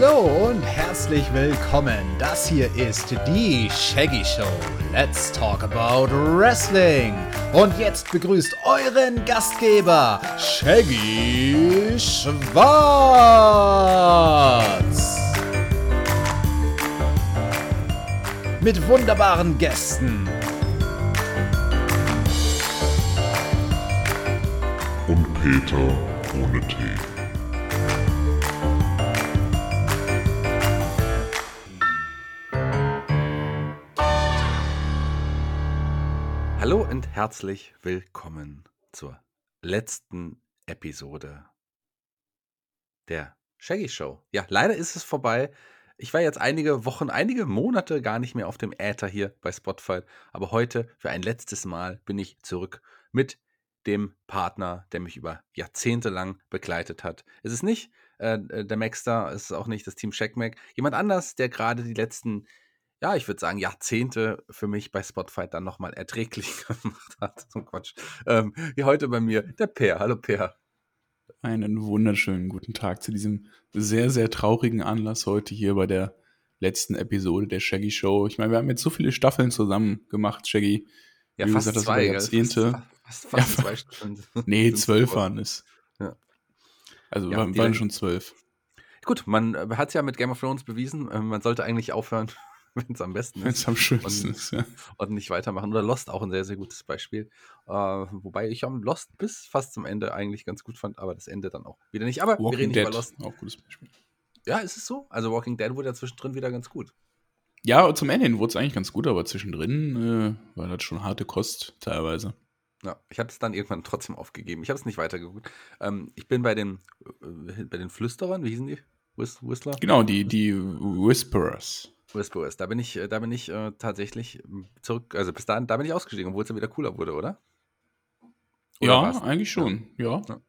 Hallo und herzlich willkommen. Das hier ist die Shaggy Show. Let's talk about Wrestling. Und jetzt begrüßt euren Gastgeber, Shaggy Schwarz. Mit wunderbaren Gästen. Und Peter herzlich willkommen zur letzten Episode der Shaggy Show. Ja, leider ist es vorbei. Ich war jetzt einige Wochen, einige Monate gar nicht mehr auf dem Äther hier bei Spotify, aber heute für ein letztes Mal bin ich zurück mit dem Partner, der mich über Jahrzehnte lang begleitet hat. Es ist nicht äh, äh der Maxter, es ist auch nicht das Team Checkmack, jemand anders, der gerade die letzten ja, ich würde sagen, Jahrzehnte für mich bei Spotify dann nochmal erträglich gemacht hat. So Quatsch. Ähm, hier heute bei mir der Per. Hallo Per. Einen wunderschönen guten Tag zu diesem sehr, sehr traurigen Anlass heute hier bei der letzten Episode der Shaggy Show. Ich meine, wir haben jetzt so viele Staffeln zusammen gemacht, Shaggy. Ja, Wie fast gesagt, zwei, Jahrzehnte. Fast, fast, fast ja, zwei Stunden. Nee, zwölf waren es. Ja. Also ja, waren, waren schon zwölf. Gut, man hat es ja mit Game of Thrones bewiesen. Ähm, man sollte eigentlich aufhören, wenn es am besten ist. Wenn es am schönsten und, ist, ja. Und nicht weitermachen. Oder Lost auch ein sehr, sehr gutes Beispiel. Äh, wobei ich am Lost bis fast zum Ende eigentlich ganz gut fand, aber das Ende dann auch wieder nicht. Aber Walking wir reden Dead, nicht über Lost. Auch gutes Beispiel. Ja, ist es so? Also Walking Dead wurde ja zwischendrin wieder ganz gut. Ja, zum Ende hin wurde es eigentlich ganz gut, aber zwischendrin äh, war das schon harte Kost teilweise. Ja, ich habe es dann irgendwann trotzdem aufgegeben. Ich habe es nicht weitergeguckt. Ähm, ich bin bei den, äh, bei den Flüsterern, wie hießen die? Whis Whistler? Genau, die, die Whisperers. Whisperers. Da bin ich, äh, da bin ich äh, tatsächlich zurück, also bis dahin, da bin ich ausgestiegen, obwohl es dann wieder cooler wurde, oder? oder ja, war's? eigentlich schon, ja. ja.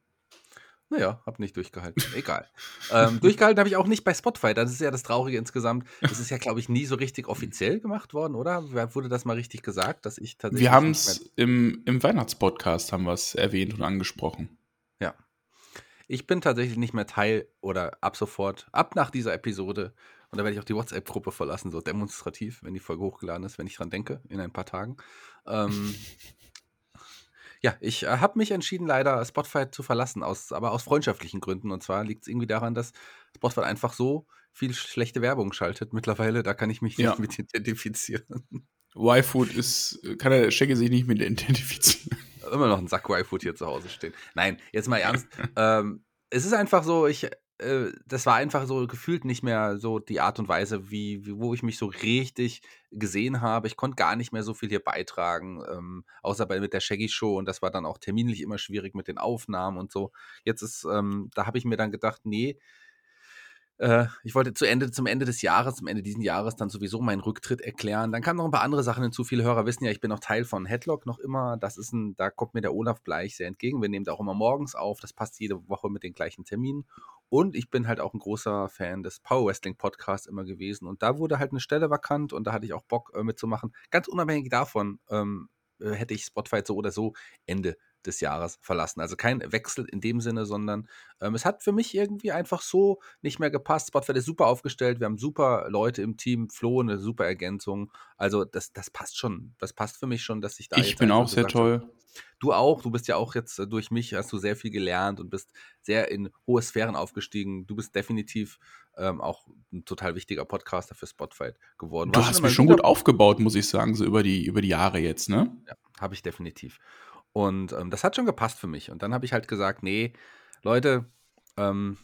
Naja, hab nicht durchgehalten. Egal. ähm, durchgehalten habe ich auch nicht bei Spotify. Das ist ja das Traurige insgesamt. Das ist ja, glaube ich, nie so richtig offiziell gemacht worden, oder? Wurde das mal richtig gesagt, dass ich tatsächlich. Wir haben es im, im Weihnachtspodcast haben wir es erwähnt und angesprochen. Ich bin tatsächlich nicht mehr Teil oder ab sofort, ab nach dieser Episode und da werde ich auch die WhatsApp-Gruppe verlassen, so demonstrativ, wenn die Folge hochgeladen ist, wenn ich dran denke, in ein paar Tagen. Ähm, ja, ich äh, habe mich entschieden, leider Spotify zu verlassen, aus, aber aus freundschaftlichen Gründen. Und zwar liegt es irgendwie daran, dass Spotify einfach so viel schlechte Werbung schaltet mittlerweile. Da kann ich mich ja. nicht mit identifizieren. Y-Food ist, kann der Shaggy sich nicht mit identifizieren. Immer noch ein Sack Y-Food hier zu Hause stehen. Nein, jetzt mal ernst. ähm, es ist einfach so, ich äh, das war einfach so gefühlt nicht mehr so die Art und Weise, wie, wie wo ich mich so richtig gesehen habe. Ich konnte gar nicht mehr so viel hier beitragen, ähm, außer bei mit der Shaggy Show und das war dann auch terminlich immer schwierig mit den Aufnahmen und so. Jetzt ist, ähm, da habe ich mir dann gedacht, nee, äh, ich wollte zu Ende, zum Ende des Jahres, zum Ende dieses Jahres dann sowieso meinen Rücktritt erklären. Dann kamen noch ein paar andere Sachen hinzu. Viele Hörer wissen ja, ich bin noch Teil von Headlock noch immer. Das ist ein, da kommt mir der Olaf Bleich sehr entgegen. Wir nehmen da auch immer morgens auf. Das passt jede Woche mit den gleichen Terminen. Und ich bin halt auch ein großer Fan des Power Wrestling Podcasts immer gewesen. Und da wurde halt eine Stelle vakant und da hatte ich auch Bock äh, mitzumachen. Ganz unabhängig davon ähm, äh, hätte ich Spotify so oder so Ende des Jahres verlassen. Also kein Wechsel in dem Sinne, sondern ähm, es hat für mich irgendwie einfach so nicht mehr gepasst. Spotify ist super aufgestellt, wir haben super Leute im Team, Flo eine super Ergänzung. Also das, das passt schon. Das passt für mich schon, dass ich da. Ich bin auch sehr toll. Habe. Du auch, du bist ja auch jetzt äh, durch mich, hast du sehr viel gelernt und bist sehr in hohe Sphären aufgestiegen. Du bist definitiv ähm, auch ein total wichtiger Podcaster für Spotify geworden. Du hast mich schon gut aufgebaut, muss ich sagen, so über die, über die Jahre jetzt, ne? Ja, habe ich definitiv. Und ähm, das hat schon gepasst für mich. Und dann habe ich halt gesagt, nee, Leute, ähm,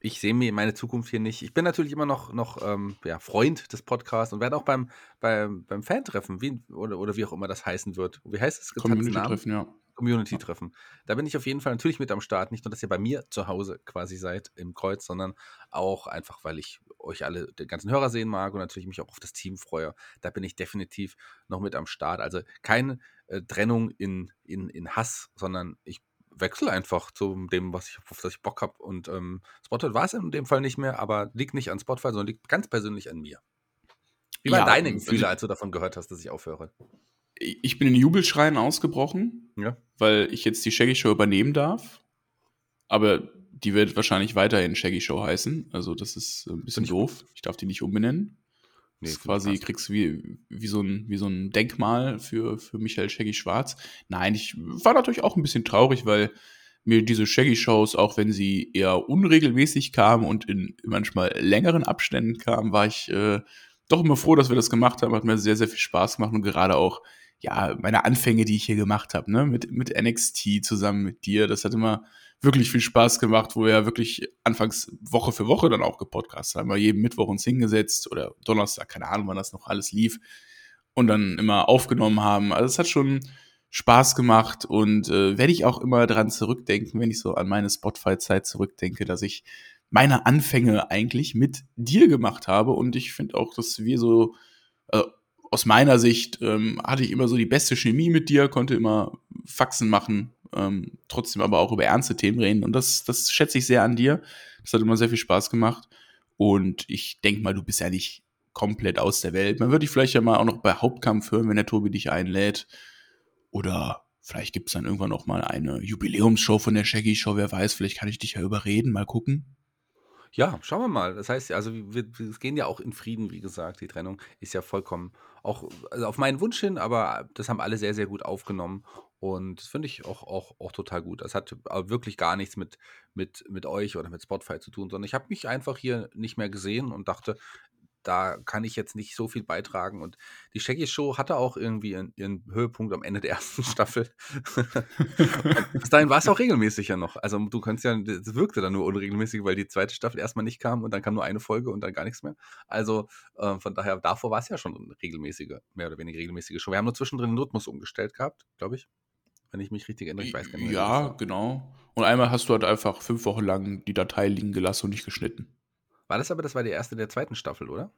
ich sehe mir meine Zukunft hier nicht. Ich bin natürlich immer noch, noch ähm, ja, Freund des Podcasts und werde auch beim, beim, beim Fan-Treffen, wie, oder, oder wie auch immer das heißen wird. Wie heißt es? Community-Treffen, ja. Community-Treffen. Da bin ich auf jeden Fall natürlich mit am Start. Nicht nur, dass ihr bei mir zu Hause quasi seid im Kreuz, sondern auch einfach, weil ich euch alle, den ganzen Hörer sehen mag und natürlich mich auch auf das Team freue. Da bin ich definitiv noch mit am Start. Also keine äh, Trennung in, in, in Hass, sondern ich wechsle einfach zu dem, was ich, auf das ich Bock habe. Und ähm, Spotify war es in dem Fall nicht mehr, aber liegt nicht an Spotify, sondern liegt ganz persönlich an mir. Wie waren ja, deine Gefühle, als du davon gehört hast, dass ich aufhöre? Ich bin in Jubelschreien ausgebrochen, ja. weil ich jetzt die Shaggy Show übernehmen darf. Aber die wird wahrscheinlich weiterhin Shaggy Show heißen. Also das ist ein bisschen ich doof. Ich darf die nicht umbenennen. Nee, das quasi, passt. kriegst du wie, wie, so ein, wie so ein Denkmal für, für Michael Shaggy Schwarz. Nein, ich war natürlich auch ein bisschen traurig, weil mir diese Shaggy-Shows, auch wenn sie eher unregelmäßig kamen und in manchmal längeren Abständen kamen, war ich äh, doch immer froh, dass wir das gemacht haben. Hat mir sehr, sehr viel Spaß gemacht und gerade auch, ja, meine Anfänge, die ich hier gemacht habe, ne, mit, mit NXT zusammen mit dir, das hat immer wirklich viel Spaß gemacht, wo wir ja wirklich anfangs Woche für Woche dann auch gepodcastet haben. Wir jeden Mittwoch uns hingesetzt oder Donnerstag, keine Ahnung, wann das noch alles lief und dann immer aufgenommen haben. Also es hat schon Spaß gemacht und äh, werde ich auch immer dran zurückdenken, wenn ich so an meine Spotify-Zeit zurückdenke, dass ich meine Anfänge eigentlich mit dir gemacht habe und ich finde auch, dass wir so aus meiner Sicht ähm, hatte ich immer so die beste Chemie mit dir, konnte immer Faxen machen, ähm, trotzdem aber auch über ernste Themen reden und das, das schätze ich sehr an dir. Das hat immer sehr viel Spaß gemacht und ich denke mal, du bist ja nicht komplett aus der Welt. Man würde dich vielleicht ja mal auch noch bei Hauptkampf hören, wenn der Tobi dich einlädt. Oder vielleicht gibt es dann irgendwann noch mal eine Jubiläumsshow von der Shaggy Show, wer weiß, vielleicht kann ich dich ja überreden, mal gucken. Ja, schauen wir mal. Das heißt, also wir, wir gehen ja auch in Frieden, wie gesagt. Die Trennung ist ja vollkommen auch also auf meinen Wunsch hin, aber das haben alle sehr, sehr gut aufgenommen. Und das finde ich auch, auch, auch total gut. Das hat wirklich gar nichts mit, mit, mit euch oder mit Spotify zu tun, sondern ich habe mich einfach hier nicht mehr gesehen und dachte, da kann ich jetzt nicht so viel beitragen. Und die Shaggy Show hatte auch irgendwie ihren, ihren Höhepunkt am Ende der ersten Staffel. Bis dahin war es auch regelmäßig ja noch. Also du kannst ja, das wirkte dann nur unregelmäßig, weil die zweite Staffel erstmal nicht kam und dann kam nur eine Folge und dann gar nichts mehr. Also äh, von daher, davor war es ja schon eine regelmäßige, mehr oder weniger regelmäßige Show. Wir haben nur zwischendrin den Rhythmus umgestellt gehabt, glaube ich. Wenn ich mich richtig erinnere, ich weiß gar nicht mehr. Ja, genau. Und einmal hast du halt einfach fünf Wochen lang die Datei liegen gelassen und nicht geschnitten. War das aber, das war die erste der zweiten Staffel, oder?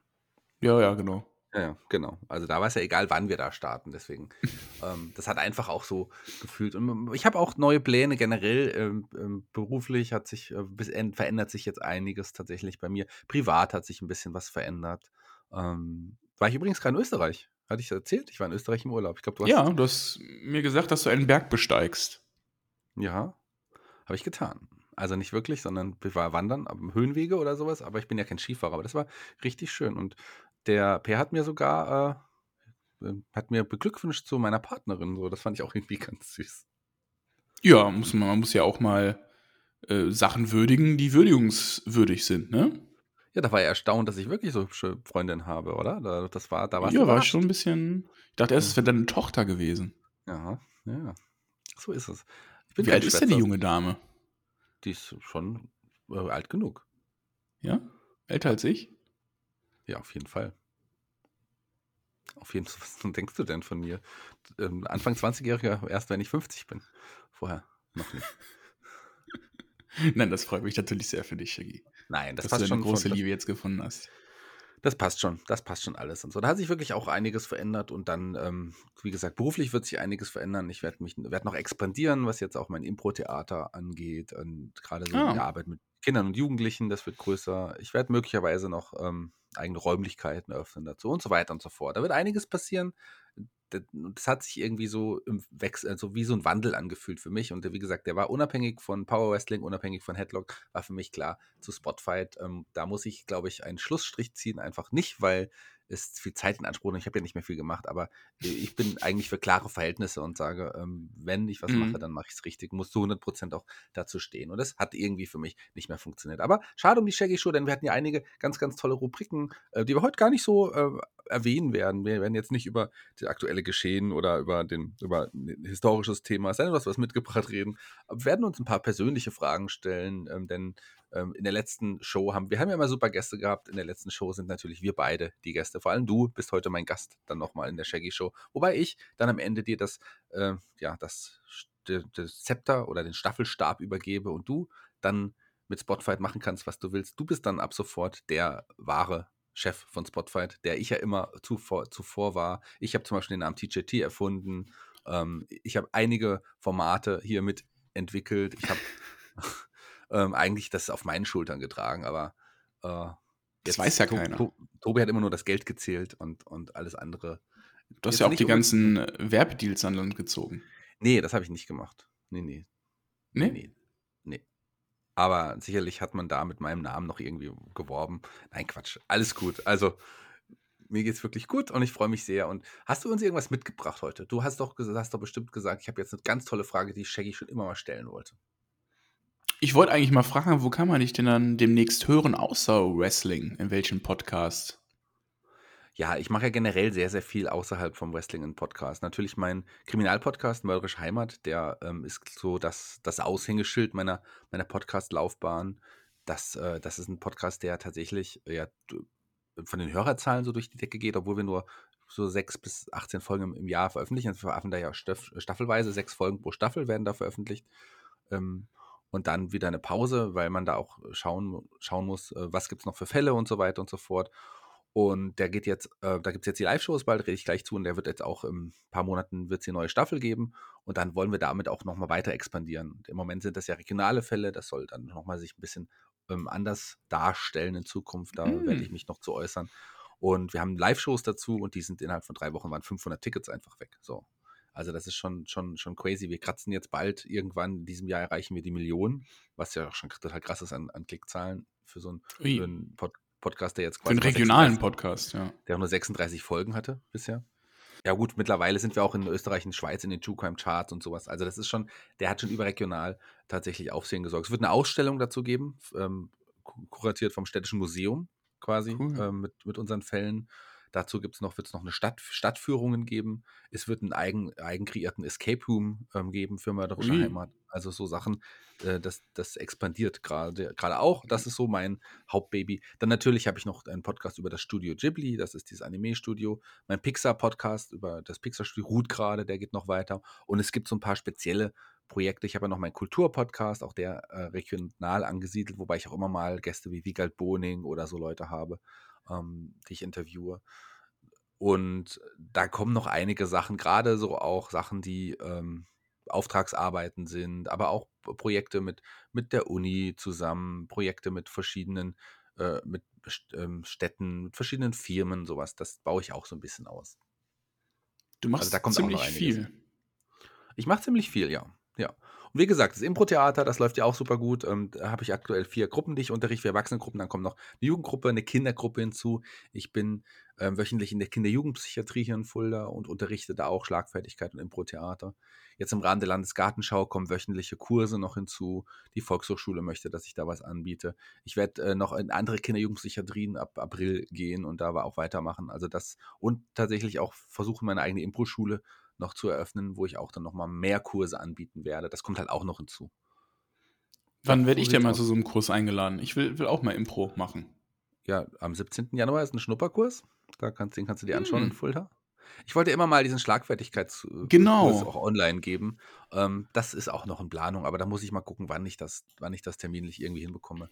Ja, ja, genau. Ja, ja, genau. Also da war es ja egal, wann wir da starten. Deswegen, ähm, das hat einfach auch so gefühlt. Und ich habe auch neue Pläne generell. Ähm, ähm, beruflich hat sich, äh, verändert sich jetzt einiges tatsächlich bei mir. Privat hat sich ein bisschen was verändert. Ähm, war ich übrigens gerade in Österreich. Hatte ich erzählt? Ich war in Österreich im Urlaub. Ich glaube, du hast. Ja, du hast mir gesagt, dass du einen Berg besteigst. Ja, habe ich getan. Also nicht wirklich, sondern ich war wandern, Höhenwege oder sowas. Aber ich bin ja kein Skifahrer. Aber das war richtig schön. Und der Per hat mir sogar, äh, äh, hat mir beglückwünscht zu meiner Partnerin. So, das fand ich auch irgendwie ganz süß. Ja, muss man, man muss ja auch mal äh, Sachen würdigen, die würdigungswürdig sind, ne? Ja, da war er erstaunt, dass ich wirklich so hübsche Freundin habe, oder? Da, das war, da warst ja, war ich schon ein bisschen. Ich dachte erst, es wäre deine Tochter gewesen. Ja, ja. So ist es. Ich bin Wie alt ist denn die junge Dame? Die ist schon äh, alt genug. Ja? Älter als ich? Ja, auf jeden Fall. Auf jeden Fall. Was denkst du denn von mir? Ähm, Anfang 20-Jähriger, erst wenn ich 50 bin. Vorher noch nicht. Nein, das freut mich natürlich sehr für dich, Shaggy. Nein, das dass du schon. eine große von- Liebe jetzt gefunden hast. Das passt schon, das passt schon alles und so. Da hat sich wirklich auch einiges verändert und dann, ähm, wie gesagt, beruflich wird sich einiges verändern. Ich werde mich werd noch expandieren, was jetzt auch mein Impro-Theater angeht und gerade so Ah. die Arbeit mit Kindern und Jugendlichen, das wird größer. Ich werde möglicherweise noch ähm, eigene Räumlichkeiten eröffnen dazu und so weiter und so fort. Da wird einiges passieren. Das, hat sich irgendwie so im Wechsel, also wie so ein Wandel angefühlt für mich. Und wie gesagt, der war unabhängig von Power Wrestling, unabhängig von Headlock, war für mich klar zu Spotfight. Ähm, da muss ich, glaube ich, einen Schlussstrich ziehen, einfach nicht, weil es viel Zeit in Anspruch nimmt. Ich habe ja nicht mehr viel gemacht, aber ich bin eigentlich für klare Verhältnisse und sage, ähm, wenn ich was Mhm. mache, dann mache ich es richtig, muss zu 100% auch dazu stehen. Und das hat irgendwie für mich nicht mehr funktioniert. Aber schade um die Shaggy Show, denn wir hatten ja einige ganz, ganz tolle Rubriken, äh, die wir heute gar nicht so äh, erwähnen werden. Wir werden jetzt nicht über das aktuelle Geschehen oder über, den, über ein historisches Thema, sei denn, du hast was mitgebracht, reden. Wir werden uns ein paar persönliche Fragen stellen, ähm, denn ähm, in der letzten Show haben wir haben ja immer super Gäste gehabt. In der letzten Show sind natürlich wir beide die Gäste. Vor allem du bist heute mein Gast dann nochmal in der Shaggy Show. Wobei ich dann am Ende dir das, äh, ja, das, das, Zepter oder den Staffelstab übergebe und du dann mit Spotfight machen kannst, was du willst. Du bist dann ab sofort der wahre Chef von Spotfight, der ich ja immer zuvor, zuvor war. Ich habe zum Beispiel den Namen TJT erfunden. Ähm, ich habe einige Formate hier mit entwickelt. Ich habe ähm, eigentlich das auf meinen Schultern getragen, aber äh, Das weiß ja To- keiner. To- Tobi hat immer nur das Geld gezählt und, und alles andere. Du hast Jetzt ja auch die ganzen Werbedeals an Land gezogen. Nee, das habe ich nicht gemacht. Nee, nee. Ne? Nee. Nee. Aber sicherlich hat man da mit meinem Namen noch irgendwie geworben. Nein, Quatsch. Alles gut. Also, mir geht's wirklich gut und ich freue mich sehr. Und hast du uns irgendwas mitgebracht heute? Du hast doch, hast doch bestimmt gesagt, ich habe jetzt eine ganz tolle Frage, die Shaggy schon immer mal stellen wollte. Ich wollte eigentlich mal fragen, wo kann man dich denn dann demnächst hören, außer Wrestling? In welchem Podcast? Ja, ich mache ja generell sehr, sehr viel außerhalb vom Wrestling in Podcast. Natürlich mein Kriminalpodcast Mörderische Heimat, der ähm, ist so das, das Aushängeschild meiner, meiner Podcast-Laufbahn. Das, äh, das ist ein Podcast, der tatsächlich ja, von den Hörerzahlen so durch die Decke geht, obwohl wir nur so sechs bis 18 Folgen im, im Jahr veröffentlichen. Also wir veröffentlichen da ja Staff, staffelweise, sechs Folgen pro Staffel werden da veröffentlicht. Ähm, und dann wieder eine Pause, weil man da auch schauen, schauen muss, äh, was gibt es noch für Fälle und so weiter und so fort. Und der geht jetzt, äh, da gibt es jetzt die Live-Shows, bald rede ich gleich zu. Und der wird jetzt auch in ein paar Monaten wird es die neue Staffel geben. Und dann wollen wir damit auch nochmal weiter expandieren. Und Im Moment sind das ja regionale Fälle. Das soll dann nochmal sich ein bisschen ähm, anders darstellen in Zukunft. Da mm. werde ich mich noch zu äußern. Und wir haben Live-Shows dazu und die sind innerhalb von drei Wochen waren 500 Tickets einfach weg. So. Also das ist schon, schon, schon crazy. Wir kratzen jetzt bald irgendwann, in diesem Jahr erreichen wir die Millionen, was ja auch schon total krass ist an, an Klickzahlen für so einen, für einen Pod Podcast, der jetzt quasi. Für einen regionalen Podcast, ja. Der nur 36 Folgen hatte bisher. Ja, gut, mittlerweile sind wir auch in Österreich und Schweiz in den True Crime Charts und sowas. Also, das ist schon, der hat schon überregional tatsächlich Aufsehen gesorgt. Es wird eine Ausstellung dazu geben, ähm, kuratiert vom Städtischen Museum quasi, cool. ähm, mit, mit unseren Fällen. Dazu gibt's noch, wird es noch eine Stadt, Stadtführungen geben. Es wird einen eigen, eigen kreierten Escape Room ähm, geben für mörderische Ui. Heimat. Also so Sachen, äh, das, das expandiert gerade gerade auch. Das ist so mein Hauptbaby. Dann natürlich habe ich noch einen Podcast über das Studio Ghibli, das ist dieses Anime-Studio. Mein Pixar-Podcast über das Pixar-Studio ruht gerade, der geht noch weiter. Und es gibt so ein paar spezielle Projekte. Ich habe ja noch meinen Kulturpodcast, auch der äh, regional angesiedelt, wobei ich auch immer mal Gäste wie Wiegald Boning oder so Leute habe ähm, die ich interviewe. Und da kommen noch einige Sachen, gerade so auch Sachen, die ähm, Auftragsarbeiten sind, aber auch Projekte mit, mit der Uni zusammen, Projekte mit verschiedenen äh, mit ähm, Städten, mit verschiedenen Firmen, sowas. Das baue ich auch so ein bisschen aus. Du machst also ziemlich viel. Ich mache ziemlich viel, ja. Ja. Wie gesagt, das Impro-Theater, das läuft ja auch super gut. Ähm, da habe ich aktuell vier Gruppen, die ich unterrichte, vier Erwachsenengruppen. Dann kommt noch eine Jugendgruppe, eine Kindergruppe hinzu. Ich bin ähm, wöchentlich in der Kinder-Jugendpsychiatrie hier in Fulda und unterrichte da auch Schlagfertigkeit und Impro-Theater. Jetzt im Rahmen der Landesgartenschau kommen wöchentliche Kurse noch hinzu. Die Volkshochschule möchte, dass ich da was anbiete. Ich werde äh, noch in andere Kinder-Jugendpsychiatrien ab April gehen und da auch weitermachen. Also das und tatsächlich auch versuchen, meine eigene Impro-Schule noch zu eröffnen, wo ich auch dann nochmal mehr Kurse anbieten werde. Das kommt halt auch noch hinzu. Wann werde ich denn mal zu so einem Kurs eingeladen? Ich will, will auch mal Impro machen. Ja, am 17. Januar ist ein Schnupperkurs. Da kannst, den kannst du dir anschauen hm. in Fulda. Ich wollte immer mal diesen Schlagfertigkeitskurs genau. auch online geben. Ähm, das ist auch noch in Planung, aber da muss ich mal gucken, wann ich das, wann ich das terminlich irgendwie hinbekomme.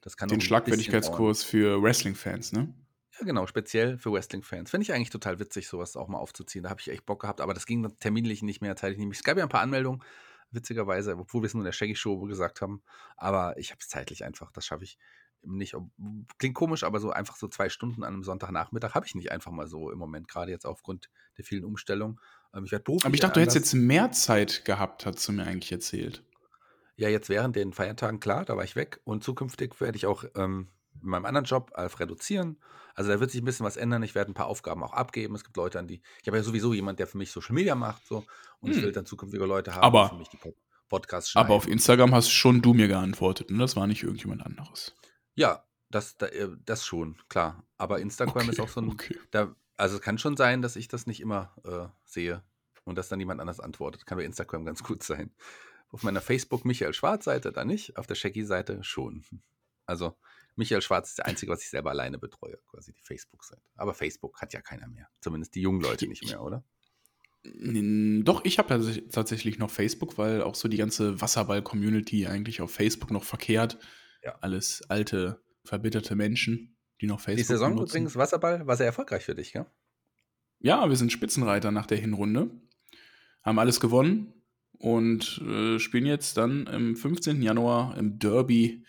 Das kann Den Schlagfertigkeitskurs für Wrestling-Fans, ne? Ja, genau, speziell für Wrestling-Fans. Finde ich eigentlich total witzig, sowas auch mal aufzuziehen. Da habe ich echt Bock gehabt, aber das ging dann terminlich nicht mehr, zeitlich nicht mehr. Es gab ja ein paar Anmeldungen, witzigerweise, obwohl wir es nur in der Shaggy Show gesagt haben. Aber ich habe es zeitlich einfach, das schaffe ich nicht. Klingt komisch, aber so einfach so zwei Stunden an einem Sonntagnachmittag habe ich nicht einfach mal so im Moment, gerade jetzt aufgrund der vielen Umstellungen. Ähm, ich werde beruflich. Aber ich dachte, du hättest jetzt mehr Zeit gehabt, hast du mir eigentlich erzählt. Ja, jetzt während den Feiertagen, klar, da war ich weg. Und zukünftig werde ich auch ähm, in meinem anderen Job auf reduzieren. Also da wird sich ein bisschen was ändern. Ich werde ein paar Aufgaben auch abgeben. Es gibt Leute, an die. Ich habe ja sowieso jemand, der für mich Social Media macht, so und hm. ich will dann zukünftige Leute haben, aber, die für mich die Podcasts schneiden. Aber auf Instagram hast schon du mir geantwortet, und ne? das war nicht irgendjemand anderes. Ja, das, äh, das schon, klar. Aber Instagram okay, ist auch so ein. Okay. Da, also es kann schon sein, dass ich das nicht immer äh, sehe und dass dann jemand anders antwortet. Kann bei Instagram ganz gut sein. Auf meiner Facebook Michael Schwarz Seite da nicht, auf der Shaggy Seite schon. Also Michael Schwarz ist der Einzige, was ich selber alleine betreue, quasi die Facebook-Seite. Aber Facebook hat ja keiner mehr. Zumindest die jungen Leute nicht mehr, oder? Doch, ich habe ja tatsächlich noch Facebook, weil auch so die ganze Wasserball-Community eigentlich auf Facebook noch verkehrt. Ja. Alles alte, verbitterte Menschen, die noch Facebook Die Saison benutzen. übrigens Wasserball war sehr erfolgreich für dich, gell? Ja, wir sind Spitzenreiter nach der Hinrunde. Haben alles gewonnen und äh, spielen jetzt dann am 15. Januar im Derby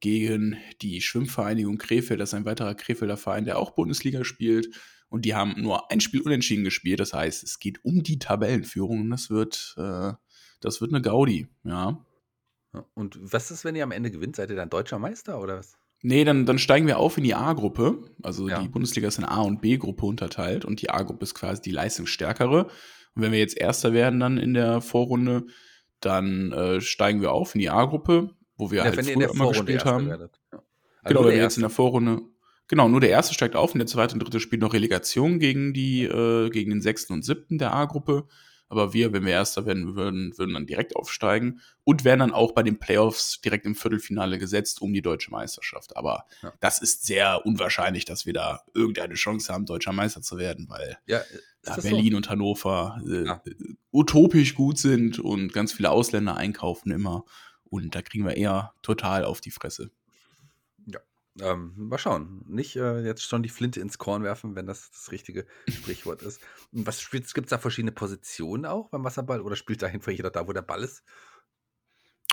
gegen die Schwimmvereinigung Krefeld. Das ist ein weiterer Krefelder Verein, der auch Bundesliga spielt. Und die haben nur ein Spiel unentschieden gespielt. Das heißt, es geht um die Tabellenführung. Und das wird, äh, das wird eine Gaudi, ja. Ja, Und was ist, wenn ihr am Ende gewinnt? Seid ihr dann deutscher Meister oder was? Nee, dann, dann steigen wir auf in die A-Gruppe. Also Ja. die Bundesliga ist in A- und B-Gruppe unterteilt und die A-Gruppe ist quasi die leistungsstärkere. Und wenn wir jetzt Erster werden dann in der Vorrunde, dann äh, steigen wir auf in die A-Gruppe, wo wir Ja, halt früher immer gespielt haben. werdet. Ja. Also Genau, wir jetzt in der Vorrunde. Genau, nur der erste steigt auf und der zweite und dritte spielt noch Relegation gegen die, äh, gegen den sechsten und siebten der A-Gruppe. Aber wir, wenn wir Erster werden würden, würden dann direkt aufsteigen und wären dann auch bei den Playoffs direkt im Viertelfinale gesetzt um die deutsche Meisterschaft. Aber Ja. das ist sehr unwahrscheinlich, dass wir da irgendeine Chance haben, deutscher Meister zu werden, weil Ja, ist da Berlin und Hannover äh, Ja. utopisch gut sind und ganz viele Ausländer einkaufen immer. Und da kriegen wir eher total auf die Fresse. So? Ähm, mal schauen. Nicht äh, jetzt schon die Flinte ins Korn werfen, wenn das das richtige Sprichwort ist. Was spielt Gibt es da verschiedene Positionen auch beim Wasserball oder spielt da einfach jeder da, wo der Ball ist?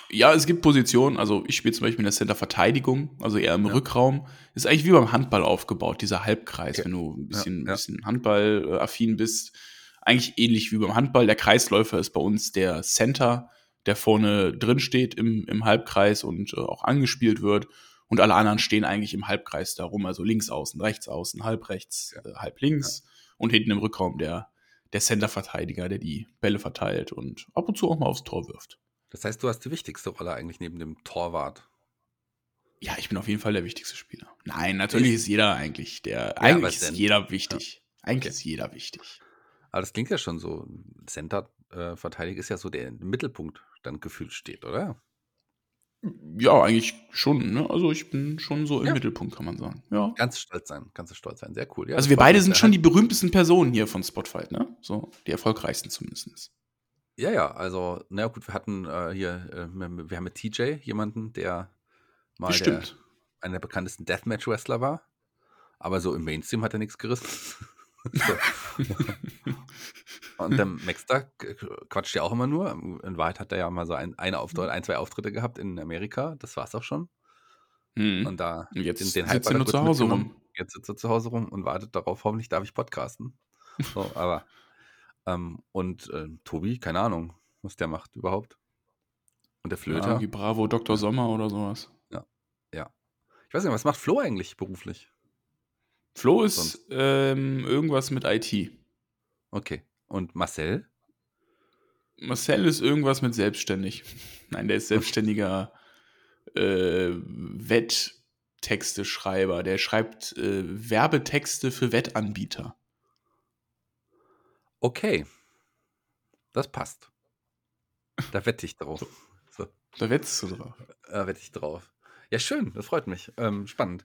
Ja, es gibt Positionen, also ich spiele zum Beispiel in der Center-Verteidigung, also eher im Ja. Rückraum. Ist eigentlich wie beim Handball aufgebaut, dieser Halbkreis, Okay. wenn du ein bisschen, Ja, ja. bisschen Handball-affin bist. Eigentlich ähnlich wie beim Handball. Der Kreisläufer ist bei uns der Center, der vorne drin steht im, im Halbkreis und äh, auch angespielt wird. Und alle anderen stehen eigentlich im Halbkreis darum, also links außen, rechts außen, halb rechts, äh, halb links. Und hinten im Rückraum der, der Center-Verteidiger, der die Bälle verteilt und ab und zu auch mal aufs Tor wirft. Das heißt, du hast die wichtigste Rolle eigentlich neben dem Torwart. Ja, ich bin auf jeden Fall der wichtigste Spieler. Nein, natürlich ist jeder eigentlich der. aber eigentlich ist denn- jeder wichtig. Eigentlich Okay. ist jeder wichtig. Aber das klingt ja schon so. Center-Verteidiger ist ja so, der Mittelpunkt dann gefühlt steht, oder? Ja, eigentlich schon. Ne? Also ich bin schon so im Ja. Mittelpunkt, kann man sagen. Ja. Ganz stolz sein, ganz stolz sein. Sehr cool. Ja, Also wir beide sind schon die berühmtesten Personen hier von Spotfight, ne? So die erfolgreichsten zumindest. Ja, ja, also, na gut, wir hatten äh, hier, äh, wir haben mit TJ jemanden, der mal der, einer der bekanntesten Deathmatch-Wrestler war. Aber so im Mainstream hat er nichts gerissen. Und der Maxter k- quatscht ja auch immer nur. In Wahrheit hat er ja mal so ein, eine Auftritt, ein, zwei Auftritte gehabt in Amerika. Das war's auch schon. Hm. Und da Und jetzt den, den sitzt er nur zu Hause rum. Jetzt sitzt er zu Hause rum und wartet darauf, hoffentlich darf ich podcasten. So, aber ähm, und äh, Tobi, keine Ahnung, was der macht überhaupt. Und der Ja, Flöter. irgendwie Bravo Dr. Sommer oder sowas. ich weiß nicht, was macht Flo eigentlich beruflich? Flo ist ähm, irgendwas mit IT. Okay. Und Marcel? Marcel ist irgendwas mit selbstständig. Nein, der ist selbstständiger äh, Wetttexte-Schreiber. Der schreibt äh, Werbetexte für Wettanbieter. Okay. Das passt. Da wette ich drauf. So, Da wettest du drauf. da wette ich drauf. Ja, schön, das freut mich. Ähm, spannend.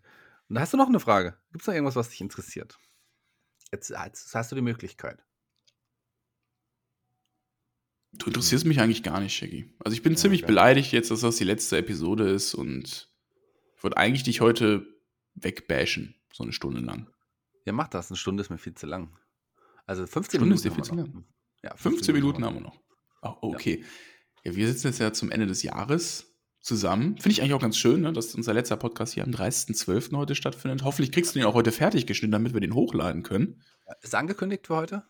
Und hast du noch eine Frage? Gibt es noch irgendwas, was dich interessiert? Jetzt, jetzt hast du die Möglichkeit. Du interessierst mich eigentlich gar nicht, Shaggy. Also ich bin Ja, ziemlich okay. beleidigt jetzt, dass das die letzte Episode ist und ich würde eigentlich dich heute wegbashen, so eine Stunde lang. Ja, mach das. Eine Stunde ist mir viel zu lang. Also 15 Stunde ist Minuten. dir haben viel zu noch. Ja, 15 Minuten haben wir noch. Oh, okay. Ja. wir sitzen jetzt ja zum Ende des Jahres zusammen. Finde ich eigentlich auch ganz schön, ne, dass unser letzter Podcast hier am 30.12. heute stattfindet. Hoffentlich kriegst du den auch heute fertig geschnitten, damit wir den hochladen können. Ist angekündigt für heute?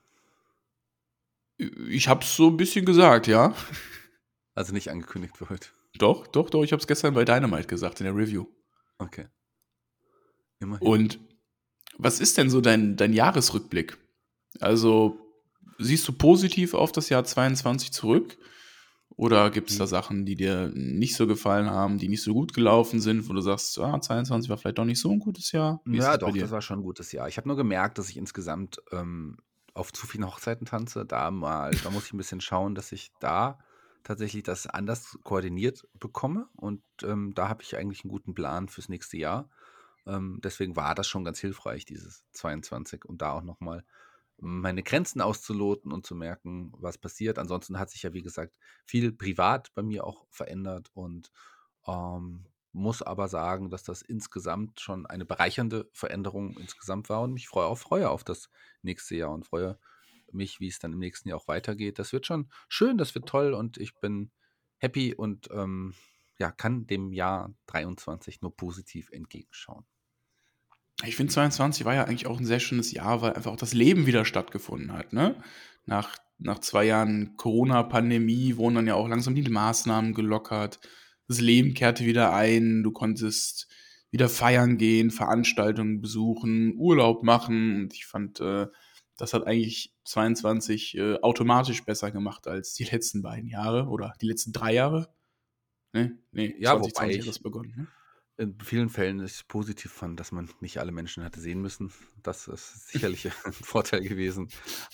Ich habe es so ein bisschen gesagt, ja. Also nicht angekündigt für heute. Doch, doch, doch. Ich habe es gestern bei Dynamite gesagt in der Review. Okay. Immerhin. Und was ist denn so dein, dein Jahresrückblick? Also, siehst du positiv auf das Jahr 22 zurück? Oder gibt es da Sachen, die dir nicht so gefallen haben, die nicht so gut gelaufen sind, wo du sagst, ah, 22 war vielleicht doch nicht so ein gutes Jahr? Wie ja, das doch, das war schon ein gutes Jahr. Ich habe nur gemerkt, dass ich insgesamt ähm, auf zu vielen Hochzeiten tanze. Da mal, da muss ich ein bisschen schauen, dass ich da tatsächlich das anders koordiniert bekomme. Und ähm, da habe ich eigentlich einen guten Plan fürs nächste Jahr. Ähm, deswegen war das schon ganz hilfreich, dieses 22, und da auch nochmal meine Grenzen auszuloten und zu merken, was passiert. Ansonsten hat sich ja, wie gesagt, viel privat bei mir auch verändert und ähm, muss aber sagen, dass das insgesamt schon eine bereichernde Veränderung insgesamt war und mich freue auch freue auf das nächste Jahr und freue mich, wie es dann im nächsten Jahr auch weitergeht. Das wird schon schön, das wird toll und ich bin happy und ähm, ja, kann dem Jahr 23 nur positiv entgegenschauen. Ich finde, 22 war ja eigentlich auch ein sehr schönes Jahr, weil einfach auch das Leben wieder stattgefunden hat. Ne? Nach, nach zwei Jahren Corona-Pandemie wurden dann ja auch langsam die Maßnahmen gelockert. das Leben kehrte wieder ein, du konntest wieder feiern gehen, Veranstaltungen besuchen, Urlaub machen. Und ich fand, äh, das hat eigentlich 22 äh, automatisch besser gemacht als die letzten beiden Jahre oder die letzten drei Jahre. Ne? Nee, ja, 2020 hat das begonnen. Ne? In vielen Fällen ist positiv fand, dass man nicht alle Menschen hatte sehen müssen. Das ist sicherlich ein Vorteil gewesen.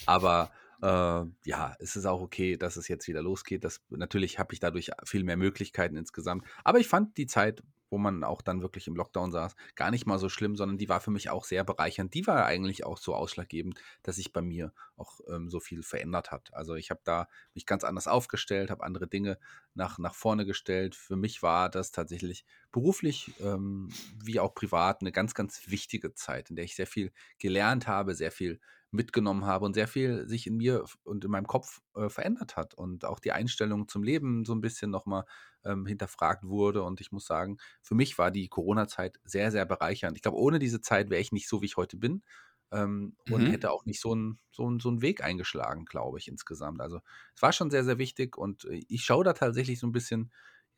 Aber äh, ja, es ist auch okay, dass es jetzt wieder losgeht. Das, natürlich habe ich dadurch viel mehr Möglichkeiten insgesamt. Aber ich fand die Zeit wo man auch dann wirklich im Lockdown saß, gar nicht mal so schlimm, sondern die war für mich auch sehr bereichernd. Die war eigentlich auch so ausschlaggebend, dass sich bei mir auch ähm, so viel verändert hat. Also ich habe da mich ganz anders aufgestellt, habe andere Dinge nach, nach vorne gestellt. Für mich war das tatsächlich beruflich ähm, wie auch privat eine ganz, ganz wichtige Zeit, in der ich sehr viel gelernt habe, sehr viel mitgenommen habe und sehr viel sich in mir und in meinem Kopf äh, verändert hat und auch die Einstellung zum Leben so ein bisschen nochmal ähm, hinterfragt wurde. Und ich muss sagen, für mich war die Corona-Zeit sehr, sehr bereichernd. Ich glaube, ohne diese Zeit wäre ich nicht so, wie ich heute bin. Ähm, mhm. Und hätte auch nicht so einen so so einen Weg eingeschlagen, glaube ich, insgesamt. Also es war schon sehr, sehr wichtig und äh, ich schaue da tatsächlich so ein bisschen,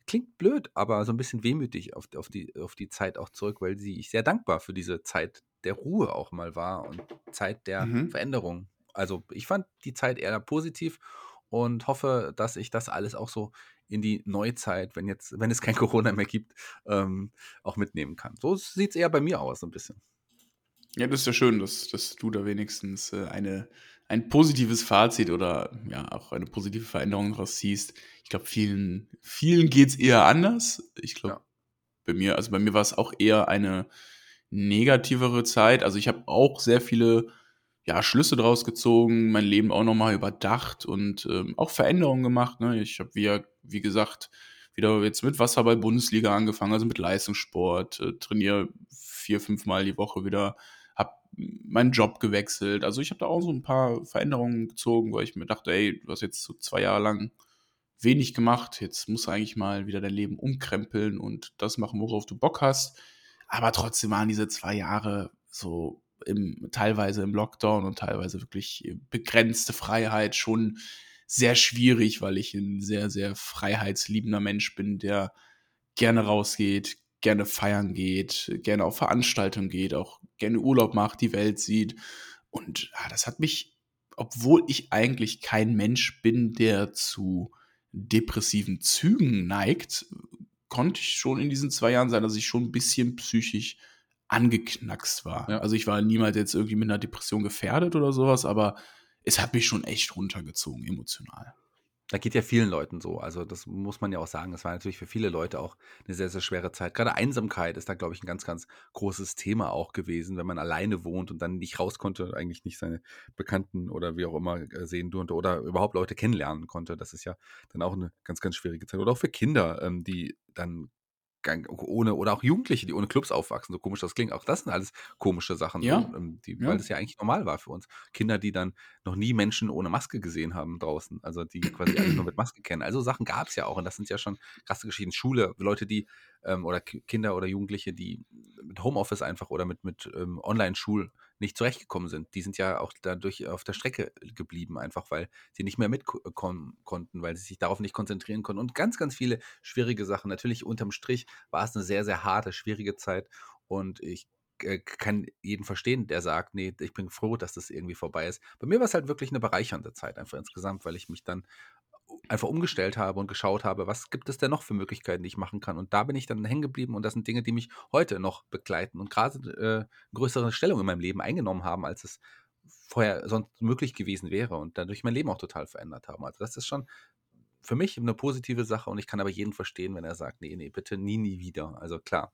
klingt blöd, aber so ein bisschen wehmütig auf, auf, die, auf die Zeit auch zurück, weil sie, ich sehr dankbar für diese Zeit der Ruhe auch mal war und Zeit der mhm. Veränderung. Also ich fand die Zeit eher positiv und hoffe, dass ich das alles auch so in die Neuzeit, wenn jetzt, wenn es kein Corona mehr gibt, ähm, auch mitnehmen kann. So sieht es eher bei mir aus, so ein bisschen. Ja, das ist ja schön, dass, dass du da wenigstens äh, eine, ein positives Fazit oder ja auch eine positive Veränderung daraus ziehst. Ich glaube, vielen, vielen geht es eher anders. Ich glaube, ja. bei mir, also bei mir war es auch eher eine negativere Zeit. Also ich habe auch sehr viele ja, Schlüsse draus gezogen, mein Leben auch nochmal überdacht und ähm, auch Veränderungen gemacht. Ne? Ich habe, wie, wie gesagt, wieder jetzt mit Wasserball-Bundesliga angefangen, also mit Leistungssport, äh, trainiere vier, fünf Mal die Woche wieder, habe meinen Job gewechselt. Also ich habe da auch so ein paar Veränderungen gezogen, weil ich mir dachte, ey, du hast jetzt so zwei Jahre lang wenig gemacht, jetzt musst du eigentlich mal wieder dein Leben umkrempeln und das machen, worauf du Bock hast. Aber trotzdem waren diese zwei Jahre so im, teilweise im Lockdown und teilweise wirklich begrenzte Freiheit schon sehr schwierig, weil ich ein sehr, sehr freiheitsliebender Mensch bin, der gerne rausgeht, gerne feiern geht, gerne auf Veranstaltungen geht, auch gerne Urlaub macht, die Welt sieht. Und ja, das hat mich, obwohl ich eigentlich kein Mensch bin, der zu depressiven Zügen neigt, konnte ich schon in diesen zwei Jahren sein, dass ich schon ein bisschen psychisch angeknackst war. Ja. Also ich war niemals jetzt irgendwie mit einer Depression gefährdet oder sowas, aber es hat mich schon echt runtergezogen, emotional. Da geht ja vielen Leuten so. Also, das muss man ja auch sagen. Das war natürlich für viele Leute auch eine sehr, sehr schwere Zeit. Gerade Einsamkeit ist da, glaube ich, ein ganz, ganz großes Thema auch gewesen, wenn man alleine wohnt und dann nicht raus konnte, eigentlich nicht seine Bekannten oder wie auch immer äh, sehen durfte oder überhaupt Leute kennenlernen konnte. Das ist ja dann auch eine ganz, ganz schwierige Zeit. Oder auch für Kinder, ähm, die dann ohne oder auch Jugendliche, die ohne Clubs aufwachsen, so komisch das klingt. Auch das sind alles komische Sachen, ja. so, ähm, die, ja. weil das ja eigentlich normal war für uns. Kinder, die dann noch nie Menschen ohne Maske gesehen haben draußen, also die quasi alle nur mit Maske kennen. Also Sachen gab es ja auch und das sind ja schon krasse Geschichten. Schule, Leute, die ähm, oder Kinder oder Jugendliche, die mit Homeoffice einfach oder mit, mit ähm, Online-Schul nicht zurechtgekommen sind. Die sind ja auch dadurch auf der Strecke geblieben, einfach weil sie nicht mehr mitkommen konnten, weil sie sich darauf nicht konzentrieren konnten. Und ganz, ganz viele schwierige Sachen. Natürlich unterm Strich war es eine sehr, sehr harte, schwierige Zeit. Und ich äh, kann jeden verstehen, der sagt, nee, ich bin froh, dass das irgendwie vorbei ist. Bei mir war es halt wirklich eine bereichernde Zeit einfach insgesamt, weil ich mich dann einfach umgestellt habe und geschaut habe, was gibt es denn noch für Möglichkeiten, die ich machen kann. Und da bin ich dann hängen geblieben und das sind Dinge, die mich heute noch begleiten und gerade äh, größere Stellung in meinem Leben eingenommen haben, als es vorher sonst möglich gewesen wäre und dadurch mein Leben auch total verändert haben. Also das ist schon für mich eine positive Sache und ich kann aber jeden verstehen, wenn er sagt, nee, nee, bitte nie, nie wieder. Also klar,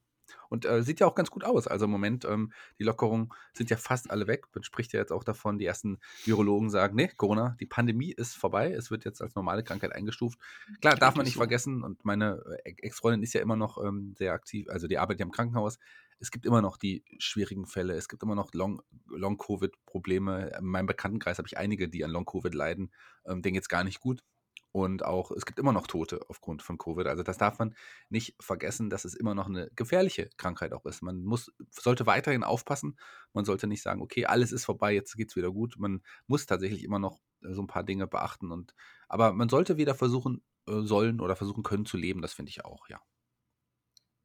und äh, sieht ja auch ganz gut aus. Also im Moment, ähm, die Lockerungen sind ja fast alle weg. Man spricht ja jetzt auch davon, die ersten Virologen sagen, nee, Corona, die Pandemie ist vorbei. Es wird jetzt als normale Krankheit eingestuft. Klar, darf man nicht so. vergessen. Und meine äh, Ex-Freundin ist ja immer noch ähm, sehr aktiv. Also die arbeitet ja im Krankenhaus. Es gibt immer noch die schwierigen Fälle. Es gibt immer noch Long-Covid-Probleme. Long In meinem Bekanntenkreis habe ich einige, die an Long-Covid leiden. Ähm, denen geht es gar nicht gut. Und auch, es gibt immer noch Tote aufgrund von Covid. Also das darf man nicht vergessen, dass es immer noch eine gefährliche Krankheit auch ist. Man muss, sollte weiterhin aufpassen. Man sollte nicht sagen, okay, alles ist vorbei, jetzt geht es wieder gut. Man muss tatsächlich immer noch äh, so ein paar Dinge beachten. Und, aber man sollte wieder versuchen äh, sollen oder versuchen können zu leben, das finde ich auch, ja.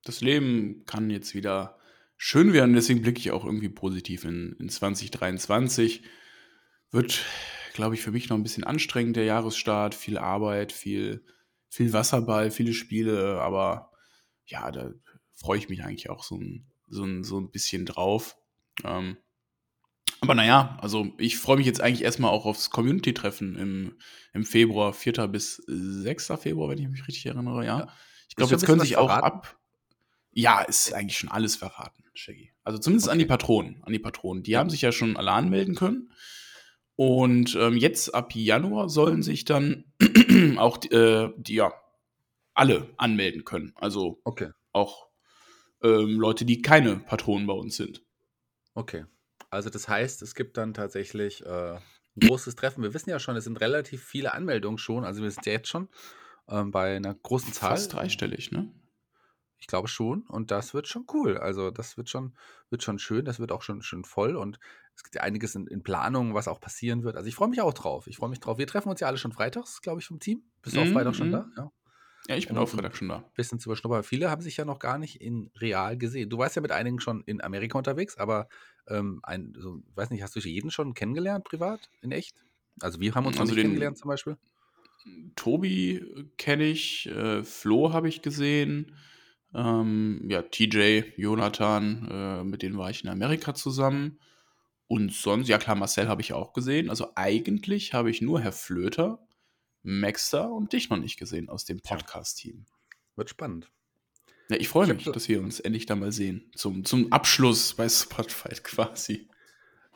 das Leben kann jetzt wieder schön werden. Deswegen blicke ich auch irgendwie positiv in, in 2023. Wird, glaube ich, für mich noch ein bisschen anstrengend, der Jahresstart. Viel Arbeit, viel, viel Wasserball, viele Spiele. Aber ja, da freue ich mich eigentlich auch so ein, so ein, so ein bisschen drauf. Ähm, aber naja, also ich freue mich jetzt eigentlich erstmal auch aufs Community-Treffen im, im Februar, 4. bis 6. Februar, wenn ich mich richtig erinnere, ja. ja. Ich glaube, jetzt können sich auch ab. Ja, ist eigentlich schon alles verraten, Shaggy. Also zumindest okay. an die Patronen. An die Patronen. Die haben sich ja schon alle anmelden können. Und ähm, jetzt ab Januar sollen sich dann auch äh, die, ja, alle anmelden können. Also okay. auch ähm, Leute, die keine Patronen bei uns sind. Okay. Also das heißt, es gibt dann tatsächlich äh, ein großes Treffen. Wir wissen ja schon, es sind relativ viele Anmeldungen schon. Also wir sind ja jetzt schon ähm, bei einer großen Zahl. Fast dreistellig, ne? Ich glaube schon. Und das wird schon cool. Also das wird schon, wird schon schön. Das wird auch schon schön voll. Und es gibt ja einiges in, in Planung, was auch passieren wird. Also ich freue mich auch drauf. Ich freue mich drauf. Wir treffen uns ja alle schon freitags, glaube ich, vom Team. Bist du auch mhm, Freitag schon da? Mhm. Ja. Ja, ich bin auch Freitag schon da. Bisschen zu überschnuppern. Viele haben sich ja noch gar nicht in real gesehen. Du warst ja mit einigen schon in Amerika unterwegs, aber ähm, ein, so, weiß nicht, hast du jeden schon kennengelernt privat, in echt? Also wir haben uns also den, kennengelernt zum Beispiel. Tobi kenne ich, äh, Flo habe ich gesehen, ähm, ja, TJ, Jonathan, äh, mit denen war ich in Amerika zusammen. Und sonst, ja klar, Marcel habe ich auch gesehen. Also eigentlich habe ich nur Herr Flöter, Maxter und dich noch nicht gesehen aus dem Podcast-Team. Wird spannend. Ja, ich freue mich, dass wir uns endlich da mal sehen. Zum, zum Abschluss bei Spotify quasi.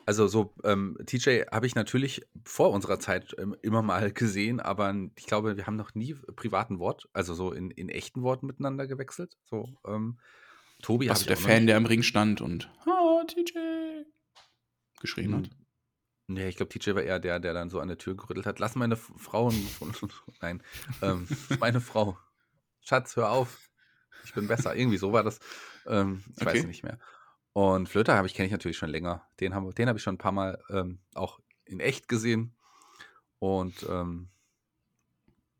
Also so, ähm, TJ habe ich natürlich vor unserer Zeit ähm, immer mal gesehen, aber ich glaube, wir haben noch nie privaten Wort, also so in, in echten Worten miteinander gewechselt. So, ähm, Tobi Also der Fan, der im Ring stand und oh, TJ geschrien hat. Nee, ich glaube, TJ war eher der, der dann so an der Tür gerüttelt hat. Lass meine Frau. Nein, ähm, meine Frau. Schatz, hör auf. Ich bin besser. Irgendwie so war das. Ähm, ich okay. weiß nicht mehr. Und Flöter habe ich kenne ich natürlich schon länger. Den habe den hab ich schon ein paar Mal ähm, auch in echt gesehen. Und ähm,